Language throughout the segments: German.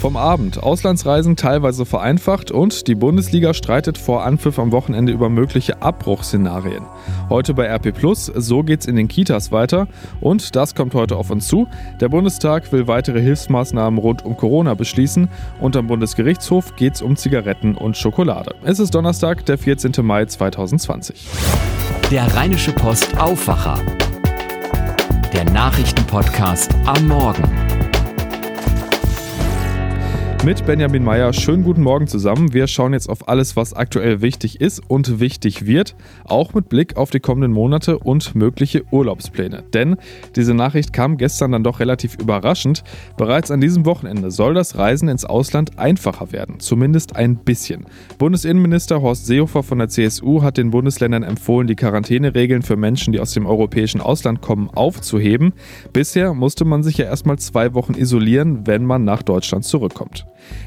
Vom Abend. Auslandsreisen teilweise vereinfacht und die Bundesliga streitet vor Anpfiff am Wochenende über mögliche Abbruchszenarien. Heute bei RP Plus, so geht's in den Kitas weiter und das kommt heute auf uns zu. Der Bundestag will weitere Hilfsmaßnahmen rund um Corona beschließen und am Bundesgerichtshof geht's um Zigaretten und Schokolade. Es ist Donnerstag, der 14. Mai 2020. Der Rheinische Post Aufwacher. Der Nachrichtenpodcast am Morgen. Mit Benjamin Meyer, schönen guten Morgen zusammen. Wir schauen jetzt auf alles, was aktuell wichtig ist und wichtig wird, auch mit Blick auf die kommenden Monate und mögliche Urlaubspläne. Denn diese Nachricht kam gestern dann doch relativ überraschend. Bereits an diesem Wochenende soll das Reisen ins Ausland einfacher werden, zumindest ein bisschen. Bundesinnenminister Horst Seehofer von der CSU hat den Bundesländern empfohlen, die Quarantäneregeln für Menschen, die aus dem europäischen Ausland kommen, aufzuheben. Bisher musste man sich ja erstmal zwei Wochen isolieren, wenn man nach Deutschland zurückkommt.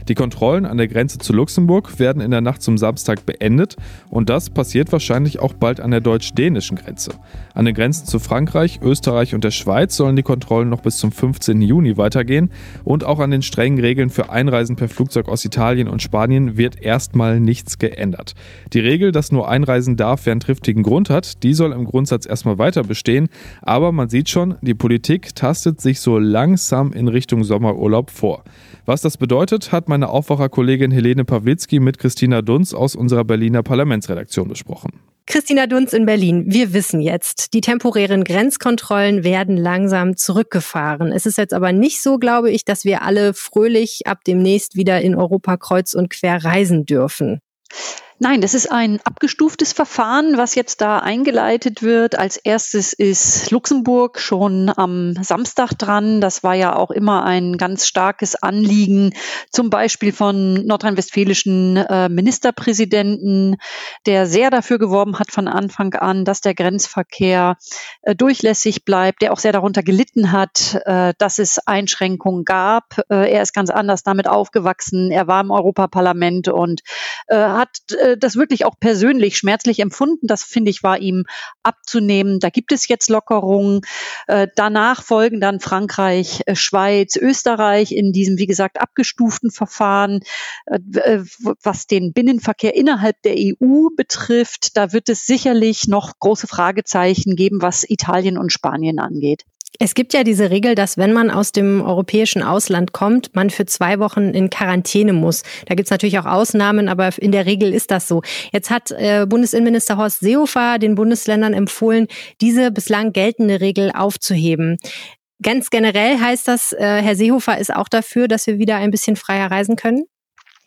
Die Kontrollen an der Grenze zu Luxemburg werden in der Nacht zum Samstag beendet und das passiert wahrscheinlich auch bald an der deutsch-dänischen Grenze. An den Grenzen zu Frankreich, Österreich und der Schweiz sollen die Kontrollen noch bis zum 15. Juni weitergehen und auch an den strengen Regeln für Einreisen per Flugzeug aus Italien und Spanien wird erstmal nichts geändert. Die Regel, dass nur einreisen darf, wer einen triftigen Grund hat, die soll im Grundsatz erstmal weiter bestehen, aber man sieht schon, die Politik tastet sich so langsam in Richtung Sommerurlaub vor. Was das bedeutet, hat meine Aufwacherkollegin Helene Pawlitzki mit Christina Dunz aus unserer Berliner Parlamentsredaktion besprochen. Christina Dunz in Berlin. Wir wissen jetzt, die temporären Grenzkontrollen werden langsam zurückgefahren. Es ist jetzt aber nicht so, glaube ich, dass wir alle fröhlich ab demnächst wieder in Europa kreuz und quer reisen dürfen. Nein, das ist ein abgestuftes Verfahren, was jetzt da eingeleitet wird. Als erstes ist Luxemburg schon am Samstag dran. Das war ja auch immer ein ganz starkes Anliegen, zum Beispiel von nordrhein-westfälischen äh, Ministerpräsidenten, der sehr dafür geworben hat von Anfang an, dass der Grenzverkehr äh, durchlässig bleibt, der auch sehr darunter gelitten hat, äh, dass es Einschränkungen gab. Er ist ganz anders damit aufgewachsen. Er war im Europaparlament und hat das wirklich auch persönlich schmerzlich empfunden. Das finde ich war ihm abzunehmen. Da gibt es jetzt Lockerungen. Äh, danach folgen dann Frankreich, äh, Schweiz, Österreich in diesem, wie gesagt, abgestuften Verfahren. Äh, was den Binnenverkehr innerhalb der EU betrifft, da wird es sicherlich noch große Fragezeichen geben, was Italien und Spanien angeht. Es gibt ja diese Regel, dass wenn man aus dem europäischen Ausland kommt, man für zwei Wochen in Quarantäne muss. Da gibt es natürlich auch Ausnahmen, aber in der Regel ist das so. Jetzt hat äh, Bundesinnenminister Horst Seehofer den Bundesländern empfohlen, diese bislang geltende Regel aufzuheben. Ganz generell heißt das, äh, Herr Seehofer ist auch dafür, dass wir wieder ein bisschen freier reisen können?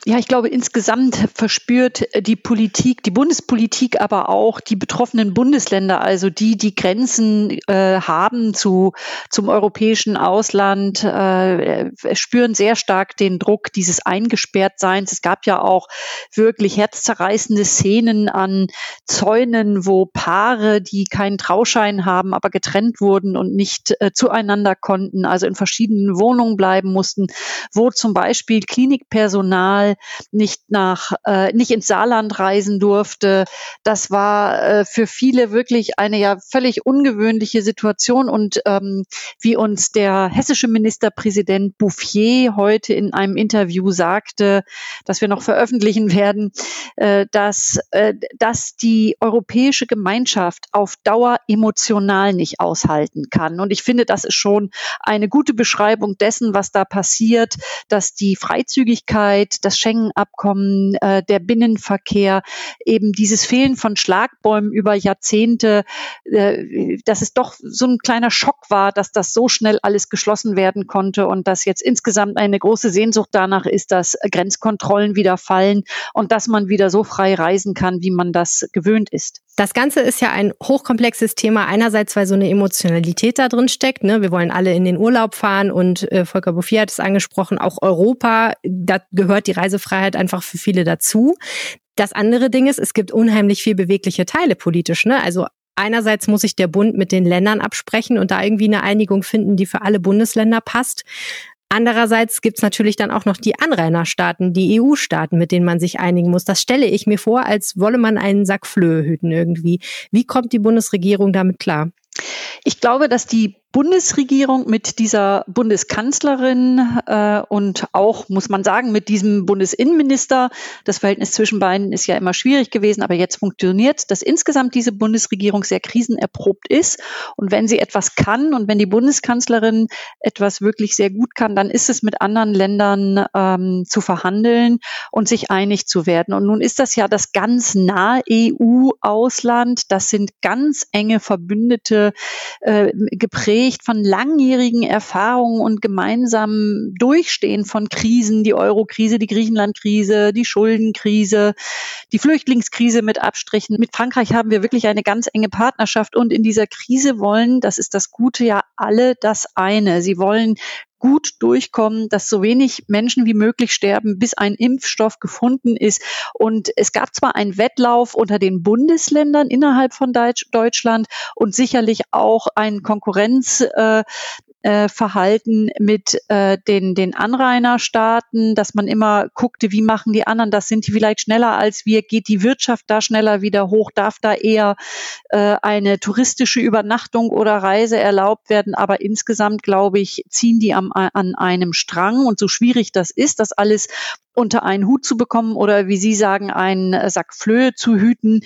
Ja, ich glaube, insgesamt verspürt die Politik, die Bundespolitik, aber auch die betroffenen Bundesländer, also die, die Grenzen äh, haben zu, zum europäischen Ausland, äh, spüren sehr stark den Druck dieses Eingesperrtseins. Es gab ja auch wirklich herzzerreißende Szenen an Zäunen, wo Paare, die keinen Trauschein haben, aber getrennt wurden und nicht äh, zueinander konnten, also in verschiedenen Wohnungen bleiben mussten, wo zum Beispiel Klinikpersonal nicht nach, äh, nicht ins Saarland reisen durfte. Das war äh, für viele wirklich eine ja völlig ungewöhnliche Situation und ähm, wie uns der hessische Ministerpräsident Bouffier heute in einem Interview sagte, das wir noch veröffentlichen werden, äh, dass, äh, dass die europäische Gemeinschaft auf Dauer emotional nicht aushalten kann. Und ich finde, das ist schon eine gute Beschreibung dessen, was da passiert, dass die Freizügigkeit, das Schengen-Abkommen, äh, der Binnenverkehr, eben dieses Fehlen von Schlagbäumen über Jahrzehnte, äh, dass es doch so ein kleiner Schock war, dass das so schnell alles geschlossen werden konnte und dass jetzt insgesamt eine große Sehnsucht danach ist, dass Grenzkontrollen wieder fallen und dass man wieder so frei reisen kann, wie man das gewöhnt ist. Das Ganze ist ja ein hochkomplexes Thema. Einerseits, weil so eine Emotionalität da drin steckt. Ne? Wir wollen alle in den Urlaub fahren und äh, Volker Bouffier hat es angesprochen, auch Europa, da gehört die Reisefreiheit einfach für viele dazu. Das andere Ding ist, es gibt unheimlich viel bewegliche Teile politisch. Ne? Also Einerseits muss sich der Bund mit den Ländern absprechen und da irgendwie eine Einigung finden, die für alle Bundesländer passt. Andererseits gibt's natürlich dann auch noch die Anrainerstaaten, die EU-Staaten, mit denen man sich einigen muss. Das stelle ich mir vor, als wolle man einen Sack Flöhe hüten irgendwie. Wie kommt die Bundesregierung damit klar? Ich glaube, dass die Bundesregierung mit dieser Bundeskanzlerin äh, und auch, muss man sagen, mit diesem Bundesinnenminister, das Verhältnis zwischen beiden ist ja immer schwierig gewesen, aber jetzt funktioniert, dass insgesamt diese Bundesregierung sehr krisenerprobt ist. Und wenn sie etwas kann und wenn die Bundeskanzlerin etwas wirklich sehr gut kann, dann ist es mit anderen Ländern ähm, zu verhandeln und sich einig zu werden. Und nun ist das ja das ganz nahe EU-Ausland. Das sind ganz enge Verbündete äh, geprägt geprägt von langjährigen Erfahrungen und gemeinsamen Durchstehen von Krisen, die Euro-Krise, die Griechenland-Krise, die Schuldenkrise, die Flüchtlingskrise mit Abstrichen. Mit Frankreich haben wir wirklich eine ganz enge Partnerschaft und in dieser Krise wollen, das ist das Gute ja alle das eine. Sie wollen gut durchkommen, dass so wenig Menschen wie möglich sterben, bis ein Impfstoff gefunden ist. Und es gab zwar einen Wettlauf unter den Bundesländern innerhalb von Deutschland und sicherlich auch einen Konkurrenz, äh, äh, Verhalten mit äh, den, den Anrainerstaaten, dass man immer guckte, wie machen die anderen das, sind die vielleicht schneller als wir, geht die Wirtschaft da schneller wieder hoch, darf da eher äh, eine touristische Übernachtung oder Reise erlaubt werden. Aber insgesamt, glaube ich, ziehen die am, an einem Strang und so schwierig das ist, das alles unter einen Hut zu bekommen oder wie Sie sagen, einen Sack Flöhe zu hüten,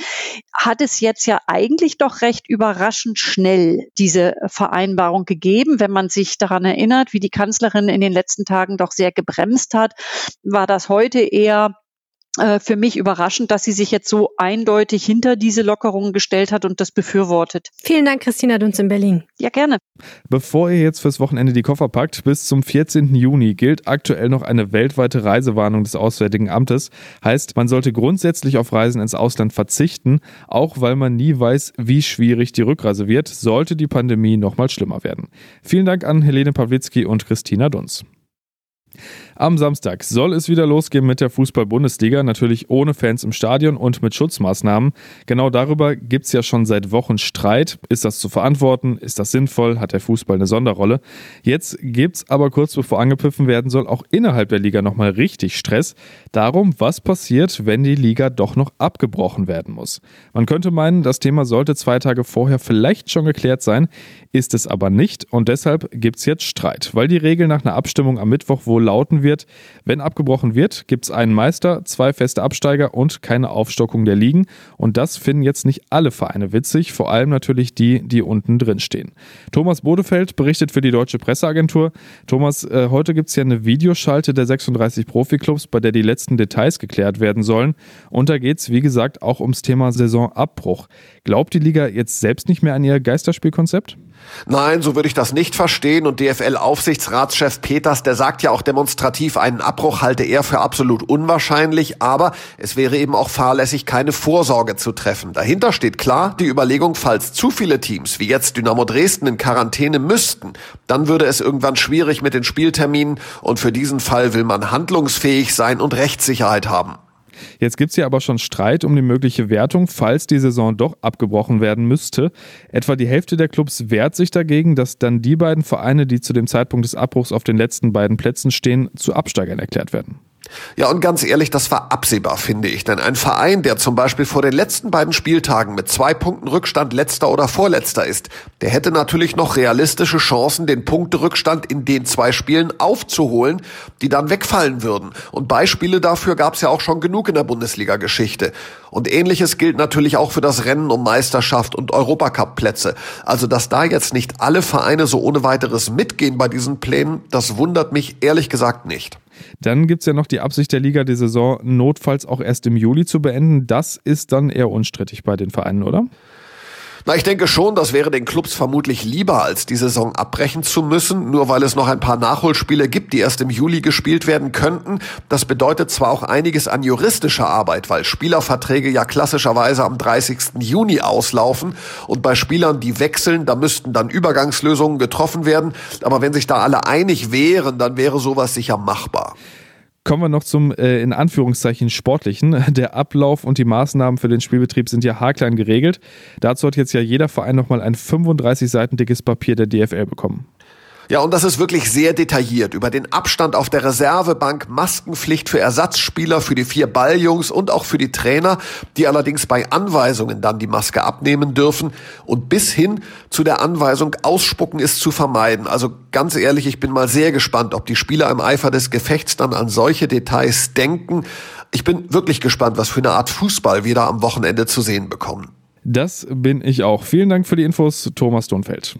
hat es jetzt ja eigentlich doch recht überraschend schnell diese Vereinbarung gegeben. Wenn man sich daran erinnert, wie die Kanzlerin in den letzten Tagen doch sehr gebremst hat, war das heute eher äh, für mich überraschend, dass sie sich jetzt so eindeutig hinter diese Lockerungen gestellt hat und das befürwortet. Vielen Dank, Christina Dunz in Berlin. Ja, gerne. Bevor ihr jetzt fürs Wochenende die Koffer packt, bis zum 14. Juni gilt aktuell noch eine weltweite Reisewarnung des Auswärtigen Amtes. Heißt, man sollte grundsätzlich auf Reisen ins Ausland verzichten, auch weil man nie weiß, wie schwierig die Rückreise wird, sollte die Pandemie nochmal schlimmer werden. Vielen Dank an Helene Pawlitzki und Christina Dunz. Am Samstag soll es wieder losgehen mit der Fußball-Bundesliga, natürlich ohne Fans im Stadion und mit Schutzmaßnahmen. Genau darüber gibt es ja schon seit Wochen Streit. Ist das zu verantworten? Ist das sinnvoll? Hat der Fußball eine Sonderrolle? Jetzt gibt es aber kurz bevor angepfiffen werden soll, auch innerhalb der Liga nochmal richtig Stress. Darum, was passiert, wenn die Liga doch noch abgebrochen werden muss. Man könnte meinen, das Thema sollte zwei Tage vorher vielleicht schon geklärt sein, ist es aber nicht und deshalb gibt es jetzt Streit, weil die Regel nach einer Abstimmung am Mittwoch wohl lauten wird, wird. Wenn abgebrochen wird, gibt es einen Meister, zwei feste Absteiger und keine Aufstockung der Ligen. Und das finden jetzt nicht alle Vereine witzig, vor allem natürlich die, die unten drin stehen. Thomas Bodefeld berichtet für die Deutsche Presseagentur. Thomas, äh, heute gibt es ja eine Videoschalte der 36 Profiklubs, bei der die letzten Details geklärt werden sollen. Und da geht es, wie gesagt, auch ums Thema Saisonabbruch. Glaubt die Liga jetzt selbst nicht mehr an ihr Geisterspielkonzept? Nein, so würde ich das nicht verstehen. Und DFL-Aufsichtsratschef Peters, der sagt ja auch demonstrativ, einen Abbruch halte er für absolut unwahrscheinlich. Aber es wäre eben auch fahrlässig, keine Vorsorge zu treffen. Dahinter steht klar die Überlegung, falls zu viele Teams, wie jetzt Dynamo Dresden, in Quarantäne müssten, dann würde es irgendwann schwierig mit den Spielterminen. Und für diesen Fall will man handlungsfähig sein und Rechtssicherheit haben. Jetzt gibt es ja aber schon Streit um die mögliche Wertung, falls die Saison doch abgebrochen werden müsste. Etwa die Hälfte der Clubs wehrt sich dagegen, dass dann die beiden Vereine, die zu dem Zeitpunkt des Abbruchs auf den letzten beiden Plätzen stehen, zu Absteigern erklärt werden. Ja, und ganz ehrlich, das war absehbar, finde ich. Denn ein Verein, der zum Beispiel vor den letzten beiden Spieltagen mit zwei Punkten Rückstand letzter oder vorletzter ist, der hätte natürlich noch realistische Chancen, den Punkterückstand in den zwei Spielen aufzuholen, die dann wegfallen würden. Und Beispiele dafür gab es ja auch schon genug in der Bundesliga-Geschichte. Und ähnliches gilt natürlich auch für das Rennen um Meisterschaft und Europacup-Plätze. Also, dass da jetzt nicht alle Vereine so ohne weiteres mitgehen bei diesen Plänen, das wundert mich ehrlich gesagt nicht. Dann gibt es ja noch die Absicht der Liga, die Saison notfalls auch erst im Juli zu beenden. Das ist dann eher unstrittig bei den Vereinen, oder? Na, ich denke schon, das wäre den Clubs vermutlich lieber, als die Saison abbrechen zu müssen, nur weil es noch ein paar Nachholspiele gibt, die erst im Juli gespielt werden könnten. Das bedeutet zwar auch einiges an juristischer Arbeit, weil Spielerverträge ja klassischerweise am 30. Juni auslaufen und bei Spielern, die wechseln, da müssten dann Übergangslösungen getroffen werden. Aber wenn sich da alle einig wären, dann wäre sowas sicher machbar. Kommen wir noch zum äh, in Anführungszeichen sportlichen. Der Ablauf und die Maßnahmen für den Spielbetrieb sind ja haarklein geregelt. Dazu hat jetzt ja jeder Verein nochmal ein 35 Seiten dickes Papier der DFL bekommen. Ja, und das ist wirklich sehr detailliert über den Abstand auf der Reservebank, Maskenpflicht für Ersatzspieler, für die vier Balljungs und auch für die Trainer, die allerdings bei Anweisungen dann die Maske abnehmen dürfen und bis hin zu der Anweisung, Ausspucken ist zu vermeiden. Also ganz ehrlich, ich bin mal sehr gespannt, ob die Spieler im Eifer des Gefechts dann an solche Details denken. Ich bin wirklich gespannt, was für eine Art Fußball wir da am Wochenende zu sehen bekommen. Das bin ich auch. Vielen Dank für die Infos, Thomas Dunfeld.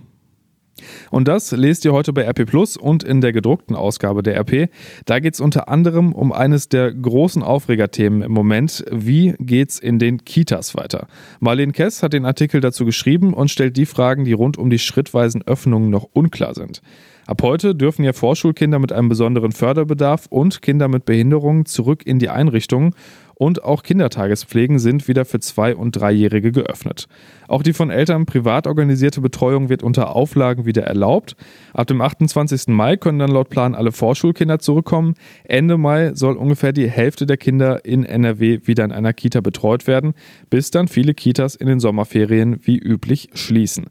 Und das lest ihr heute bei RP Plus und in der gedruckten Ausgabe der RP. Da geht es unter anderem um eines der großen Aufregerthemen im Moment. Wie geht's in den Kitas weiter? Marlene Kess hat den Artikel dazu geschrieben und stellt die Fragen, die rund um die schrittweisen Öffnungen noch unklar sind. Ab heute dürfen ja Vorschulkinder mit einem besonderen Förderbedarf und Kinder mit Behinderungen zurück in die Einrichtungen und auch Kindertagespflegen sind wieder für Zwei- und Dreijährige geöffnet. Auch die von Eltern privat organisierte Betreuung wird unter Auflagen wieder erlaubt. Ab dem 28. Mai können dann laut Plan alle Vorschulkinder zurückkommen. Ende Mai soll ungefähr die Hälfte der Kinder in NRW wieder in einer Kita betreut werden, bis dann viele Kitas in den Sommerferien wie üblich schließen.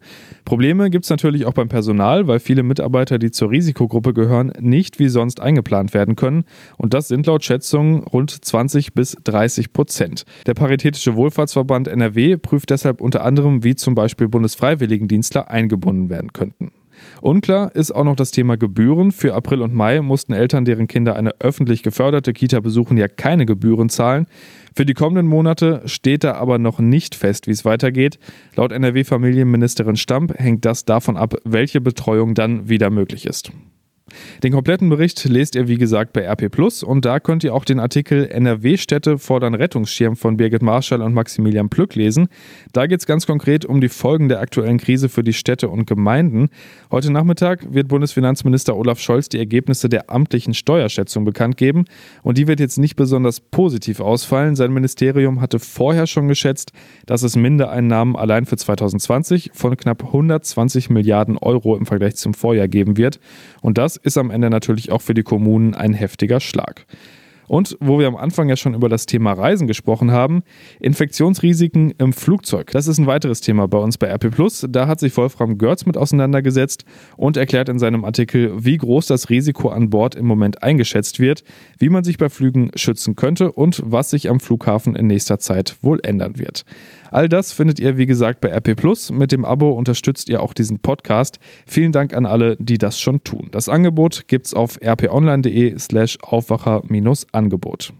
Probleme gibt es natürlich auch beim Personal, weil viele Mitarbeiter, die zur Risikogruppe gehören, nicht wie sonst eingeplant werden können. Und das sind laut Schätzungen rund 20 bis 30 30 Prozent. Der Paritätische Wohlfahrtsverband NRW prüft deshalb unter anderem, wie zum Beispiel Bundesfreiwilligendienstler eingebunden werden könnten. Unklar ist auch noch das Thema Gebühren. Für April und Mai mussten Eltern, deren Kinder eine öffentlich geförderte Kita besuchen, ja keine Gebühren zahlen. Für die kommenden Monate steht da aber noch nicht fest, wie es weitergeht. Laut NRW-Familienministerin Stamp hängt das davon ab, welche Betreuung dann wieder möglich ist. Den kompletten Bericht lest ihr wie gesagt bei RP Plus und da könnt ihr auch den Artikel NRW-Städte fordern Rettungsschirm von Birgit Marschall und Maximilian Plück lesen. Da geht es ganz konkret um die Folgen der aktuellen Krise für die Städte und Gemeinden. Heute Nachmittag wird Bundesfinanzminister Olaf Scholz die Ergebnisse der amtlichen Steuerschätzung bekannt geben und die wird jetzt nicht besonders positiv ausfallen. Sein Ministerium hatte vorher schon geschätzt, dass es Mindereinnahmen allein für 2020 von knapp 120 Milliarden Euro im Vergleich zum Vorjahr geben wird und das ist am Ende natürlich auch für die Kommunen ein heftiger Schlag. Und wo wir am Anfang ja schon über das Thema Reisen gesprochen haben, Infektionsrisiken im Flugzeug. Das ist ein weiteres Thema bei uns bei RP Plus. Da hat sich Wolfram Görz mit auseinandergesetzt und erklärt in seinem Artikel, wie groß das Risiko an Bord im Moment eingeschätzt wird, wie man sich bei Flügen schützen könnte und was sich am Flughafen in nächster Zeit wohl ändern wird. All das findet ihr, wie gesagt, bei RP Plus. Mit dem Abo unterstützt ihr auch diesen Podcast. Vielen Dank an alle, die das schon tun. Das Angebot gibt's auf rponline.de slash Aufwacher-Angebot.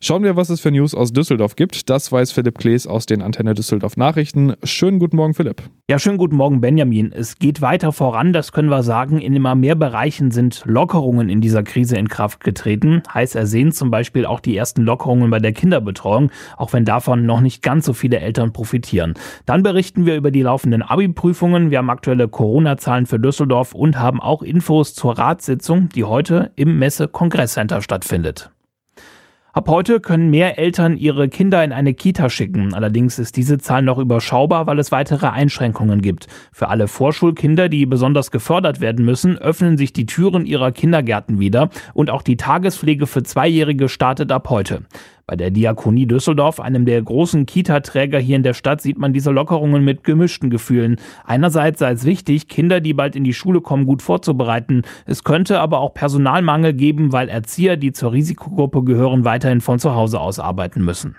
Schauen wir, was es für News aus Düsseldorf gibt. Das weiß Philipp Klees aus den Antenne Düsseldorf Nachrichten. Schönen guten Morgen, Philipp. Ja, schönen guten Morgen, Benjamin. Es geht weiter voran, das können wir sagen. In immer mehr Bereichen sind Lockerungen in dieser Krise in Kraft getreten. Heiß ersehen zum Beispiel auch die ersten Lockerungen bei der Kinderbetreuung, auch wenn davon noch nicht ganz so viele Eltern profitieren. Dann berichten wir über die laufenden Abi-Prüfungen. Wir haben aktuelle Corona-Zahlen für Düsseldorf und haben auch Infos zur Ratssitzung, die heute im Messe-Kongresscenter stattfindet. Ab heute können mehr Eltern ihre Kinder in eine Kita schicken. Allerdings ist diese Zahl noch überschaubar, weil es weitere Einschränkungen gibt. Für alle Vorschulkinder, die besonders gefördert werden müssen, öffnen sich die Türen ihrer Kindergärten wieder und auch die Tagespflege für Zweijährige startet ab heute. Bei der Diakonie Düsseldorf, einem der großen Kita-Träger hier in der Stadt, sieht man diese Lockerungen mit gemischten Gefühlen. Einerseits sei es wichtig, Kinder, die bald in die Schule kommen, gut vorzubereiten. Es könnte aber auch Personalmangel geben, weil Erzieher, die zur Risikogruppe gehören, weiterhin von zu Hause aus arbeiten müssen.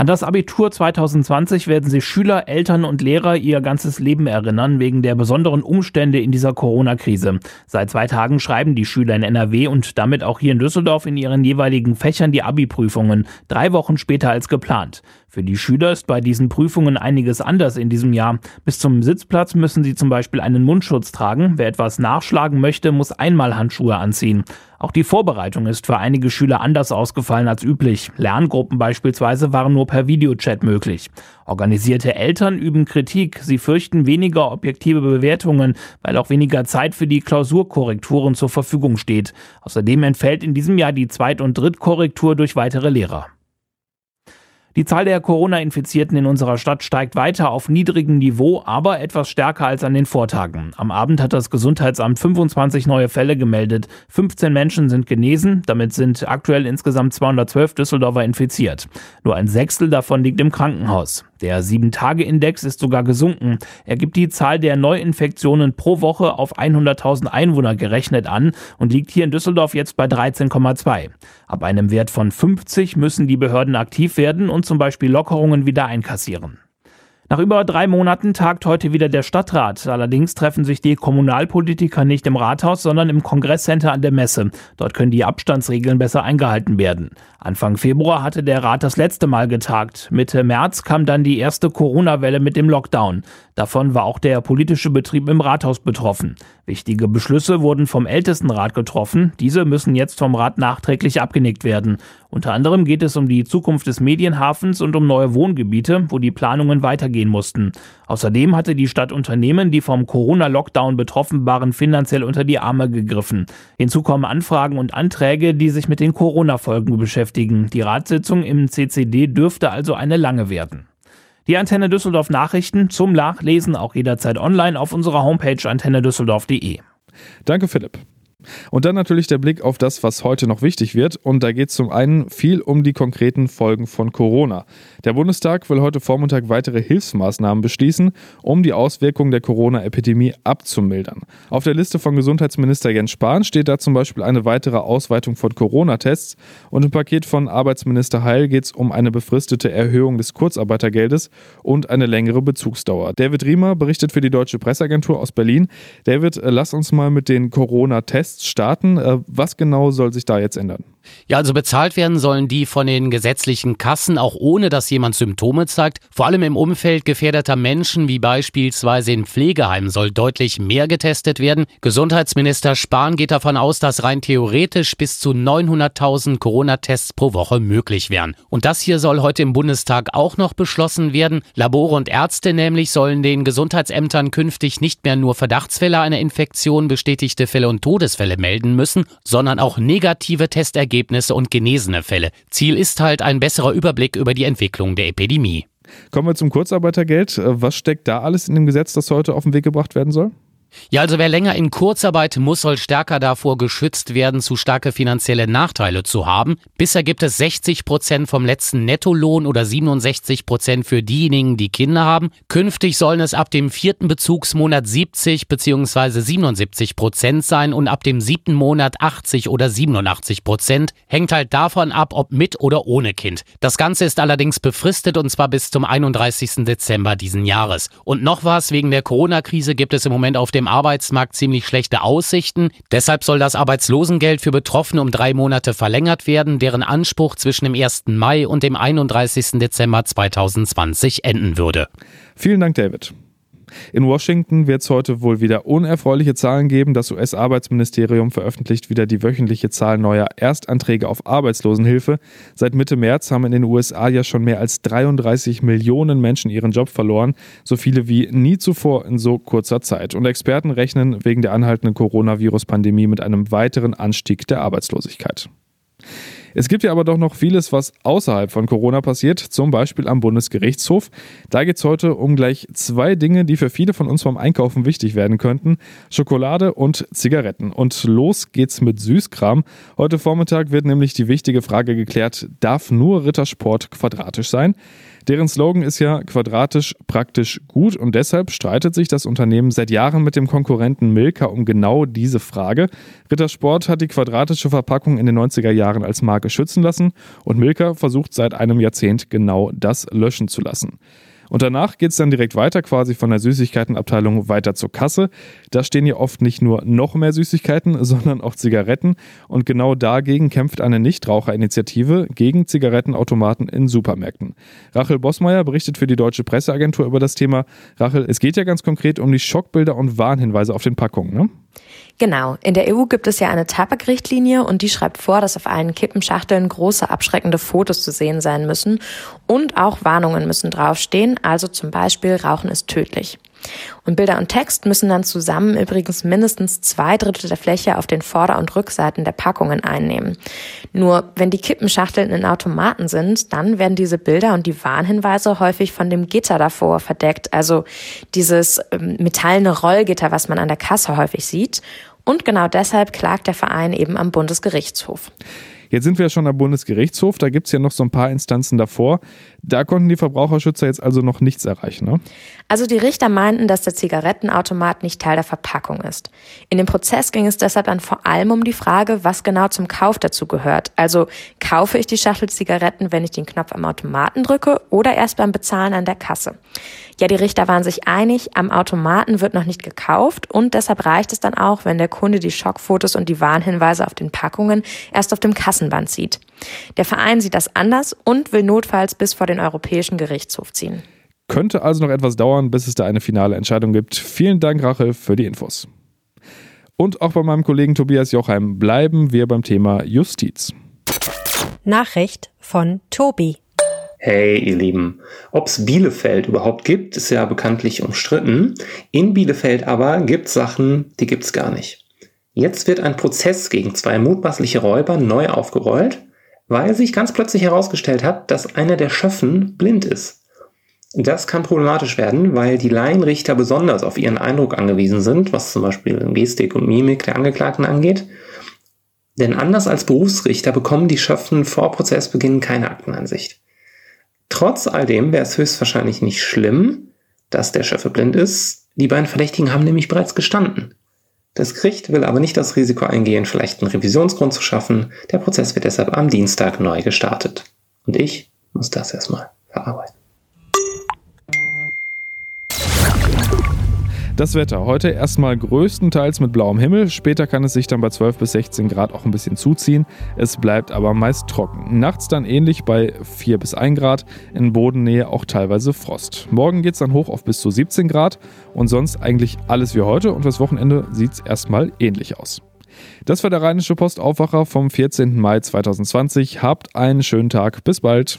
An das Abitur 2020 werden sich Schüler, Eltern und Lehrer ihr ganzes Leben erinnern, wegen der besonderen Umstände in dieser Corona-Krise. Seit zwei Tagen schreiben die Schüler in NRW und damit auch hier in Düsseldorf in ihren jeweiligen Fächern die Abi-Prüfungen, drei Wochen später als geplant. Für die Schüler ist bei diesen Prüfungen einiges anders in diesem Jahr. Bis zum Sitzplatz müssen sie zum Beispiel einen Mundschutz tragen. Wer etwas nachschlagen möchte, muss einmal Handschuhe anziehen. Auch die Vorbereitung ist für einige Schüler anders ausgefallen als üblich. Lerngruppen beispielsweise waren nur per Videochat möglich. Organisierte Eltern üben Kritik. Sie fürchten weniger objektive Bewertungen, weil auch weniger Zeit für die Klausurkorrekturen zur Verfügung steht. Außerdem entfällt in diesem Jahr die Zweit- und Drittkorrektur durch weitere Lehrer. Die Zahl der Corona-Infizierten in unserer Stadt steigt weiter auf niedrigem Niveau, aber etwas stärker als an den Vortagen. Am Abend hat das Gesundheitsamt 25 neue Fälle gemeldet. 15 Menschen sind genesen. Damit sind aktuell insgesamt 212 Düsseldorfer infiziert. Nur ein Sechstel davon liegt im Krankenhaus. Der 7-Tage-Index ist sogar gesunken. Er gibt die Zahl der Neuinfektionen pro Woche auf 100.000 Einwohner gerechnet an und liegt hier in Düsseldorf jetzt bei 13,2. Ab einem Wert von 50 müssen die Behörden aktiv werden und zum Beispiel Lockerungen wieder einkassieren. Nach über drei Monaten tagt heute wieder der Stadtrat. Allerdings treffen sich die Kommunalpolitiker nicht im Rathaus, sondern im Kongresscenter an der Messe. Dort können die Abstandsregeln besser eingehalten werden. Anfang Februar hatte der Rat das letzte Mal getagt. Mitte März kam dann die erste Corona-Welle mit dem Lockdown. Davon war auch der politische Betrieb im Rathaus betroffen. Wichtige Beschlüsse wurden vom Ältestenrat getroffen. Diese müssen jetzt vom Rat nachträglich abgenickt werden. Unter anderem geht es um die Zukunft des Medienhafens und um neue Wohngebiete, wo die Planungen weitergehen mussten. Außerdem hatte die Stadt Unternehmen, die vom Corona-Lockdown betroffen waren, finanziell unter die Arme gegriffen. Hinzu kommen Anfragen und Anträge, die sich mit den Corona-Folgen beschäftigen. Die Ratssitzung im CCD dürfte also eine lange werden. Die Antenne Düsseldorf Nachrichten zum Nachlesen auch jederzeit online auf unserer Homepage antennedüsseldorf.de. Danke, Philipp. Und dann natürlich der Blick auf das, was heute noch wichtig wird. Und da geht es zum einen viel um die konkreten Folgen von Corona. Der Bundestag will heute Vormittag weitere Hilfsmaßnahmen beschließen, um die Auswirkungen der Corona-Epidemie abzumildern. Auf der Liste von Gesundheitsminister Jens Spahn steht da zum Beispiel eine weitere Ausweitung von Corona-Tests. Und im Paket von Arbeitsminister Heil geht es um eine befristete Erhöhung des Kurzarbeitergeldes und eine längere Bezugsdauer. David Riemer berichtet für die Deutsche Presseagentur aus Berlin. David, äh, lass uns mal mit den Corona-Tests Starten. Äh, was genau soll sich da jetzt ändern? Ja, also bezahlt werden sollen die von den gesetzlichen Kassen, auch ohne dass jemand Symptome zeigt. Vor allem im Umfeld gefährdeter Menschen, wie beispielsweise in Pflegeheimen, soll deutlich mehr getestet werden. Gesundheitsminister Spahn geht davon aus, dass rein theoretisch bis zu 900.000 Corona-Tests pro Woche möglich wären. Und das hier soll heute im Bundestag auch noch beschlossen werden. Labore und Ärzte nämlich sollen den Gesundheitsämtern künftig nicht mehr nur Verdachtsfälle einer Infektion, bestätigte Fälle und Todesfälle melden müssen, sondern auch negative Testergebnisse Ergebnisse und genesene Fälle. Ziel ist halt ein besserer Überblick über die Entwicklung der Epidemie. Kommen wir zum Kurzarbeitergeld. Was steckt da alles in dem Gesetz, das heute auf den Weg gebracht werden soll? Ja, also wer länger in Kurzarbeit muss, soll stärker davor geschützt werden, zu starke finanzielle Nachteile zu haben. Bisher gibt es 60 Prozent vom letzten Nettolohn oder 67 Prozent für diejenigen, die Kinder haben. Künftig sollen es ab dem vierten Bezugsmonat 70 bzw. 77 Prozent sein und ab dem siebten Monat 80 oder 87 Prozent. Hängt halt davon ab, ob mit oder ohne Kind. Das Ganze ist allerdings befristet und zwar bis zum 31. Dezember diesen Jahres. Und noch was, wegen der Corona-Krise gibt es im Moment auf dem Arbeitsmarkt ziemlich schlechte Aussichten. Deshalb soll das Arbeitslosengeld für Betroffene um drei Monate verlängert werden, deren Anspruch zwischen dem 1. Mai und dem 31. Dezember 2020 enden würde. Vielen Dank, David. In Washington wird es heute wohl wieder unerfreuliche Zahlen geben. Das US-Arbeitsministerium veröffentlicht wieder die wöchentliche Zahl neuer Erstanträge auf Arbeitslosenhilfe. Seit Mitte März haben in den USA ja schon mehr als 33 Millionen Menschen ihren Job verloren, so viele wie nie zuvor in so kurzer Zeit. Und Experten rechnen wegen der anhaltenden Coronavirus-Pandemie mit einem weiteren Anstieg der Arbeitslosigkeit. Es gibt ja aber doch noch vieles, was außerhalb von Corona passiert, zum Beispiel am Bundesgerichtshof. Da geht es heute um gleich zwei Dinge, die für viele von uns beim Einkaufen wichtig werden könnten. Schokolade und Zigaretten. Und los geht's mit Süßkram. Heute Vormittag wird nämlich die wichtige Frage geklärt, darf nur Rittersport quadratisch sein? Deren Slogan ist ja quadratisch praktisch gut und deshalb streitet sich das Unternehmen seit Jahren mit dem Konkurrenten Milka um genau diese Frage. Rittersport hat die quadratische Verpackung in den 90er Jahren als Marke schützen lassen und Milka versucht seit einem Jahrzehnt genau das löschen zu lassen. Und danach geht es dann direkt weiter, quasi von der Süßigkeitenabteilung weiter zur Kasse. Da stehen ja oft nicht nur noch mehr Süßigkeiten, sondern auch Zigaretten. Und genau dagegen kämpft eine Nichtraucherinitiative gegen Zigarettenautomaten in Supermärkten. Rachel Bossmeier berichtet für die Deutsche Presseagentur über das Thema. Rachel, es geht ja ganz konkret um die Schockbilder und Warnhinweise auf den Packungen, ne? Genau. In der EU gibt es ja eine Tabakrichtlinie und die schreibt vor, dass auf allen Kippenschachteln große abschreckende Fotos zu sehen sein müssen und auch Warnungen müssen draufstehen, also zum Beispiel Rauchen ist tödlich. Und Bilder und Text müssen dann zusammen übrigens mindestens zwei Drittel der Fläche auf den Vorder- und Rückseiten der Packungen einnehmen. Nur wenn die Kippenschachteln in Automaten sind, dann werden diese Bilder und die Warnhinweise häufig von dem Gitter davor verdeckt, also dieses ähm, metallene Rollgitter, was man an der Kasse häufig sieht. Und genau deshalb klagt der Verein eben am Bundesgerichtshof. Jetzt sind wir ja schon am Bundesgerichtshof, da gibt es ja noch so ein paar Instanzen davor. Da konnten die Verbraucherschützer jetzt also noch nichts erreichen, ne? Also die Richter meinten, dass der Zigarettenautomat nicht Teil der Verpackung ist. In dem Prozess ging es deshalb dann vor allem um die Frage, was genau zum Kauf dazu gehört. Also kaufe ich die Schachtel Zigaretten, wenn ich den Knopf am Automaten drücke oder erst beim Bezahlen an der Kasse. Ja, die Richter waren sich einig, am Automaten wird noch nicht gekauft und deshalb reicht es dann auch, wenn der Kunde die Schockfotos und die Warnhinweise auf den Packungen erst auf dem Kassenband sieht. Der Verein sieht das anders und will notfalls bis vor den Europäischen Gerichtshof ziehen. Könnte also noch etwas dauern, bis es da eine finale Entscheidung gibt. Vielen Dank, Rachel, für die Infos. Und auch bei meinem Kollegen Tobias Jochheim bleiben wir beim Thema Justiz. Nachricht von Tobi. Hey, ihr Lieben. Ob's Bielefeld überhaupt gibt, ist ja bekanntlich umstritten. In Bielefeld aber gibt's Sachen, die gibt's gar nicht. Jetzt wird ein Prozess gegen zwei mutmaßliche Räuber neu aufgerollt, weil sich ganz plötzlich herausgestellt hat, dass einer der Schöffen blind ist. Das kann problematisch werden, weil die Laienrichter besonders auf ihren Eindruck angewiesen sind, was zum Beispiel Gestik und Mimik der Angeklagten angeht. Denn anders als Berufsrichter bekommen die Schöffen vor Prozessbeginn keine Aktenansicht. Trotz all dem wäre es höchstwahrscheinlich nicht schlimm, dass der Schöffe blind ist. Die beiden Verdächtigen haben nämlich bereits gestanden. Das Gericht will aber nicht das Risiko eingehen, vielleicht einen Revisionsgrund zu schaffen. Der Prozess wird deshalb am Dienstag neu gestartet. Und ich muss das erstmal verarbeiten. Das Wetter. Heute erstmal größtenteils mit blauem Himmel. Später kann es sich dann bei 12 bis 16 Grad auch ein bisschen zuziehen. Es bleibt aber meist trocken. Nachts dann ähnlich bei 4 bis 1 Grad. In Bodennähe auch teilweise Frost. Morgen geht es dann hoch auf bis zu 17 Grad. Und sonst eigentlich alles wie heute. Und fürs Wochenende sieht es erstmal ähnlich aus. Das war der Rheinische Postaufwacher vom 14. Mai 2020. Habt einen schönen Tag. Bis bald.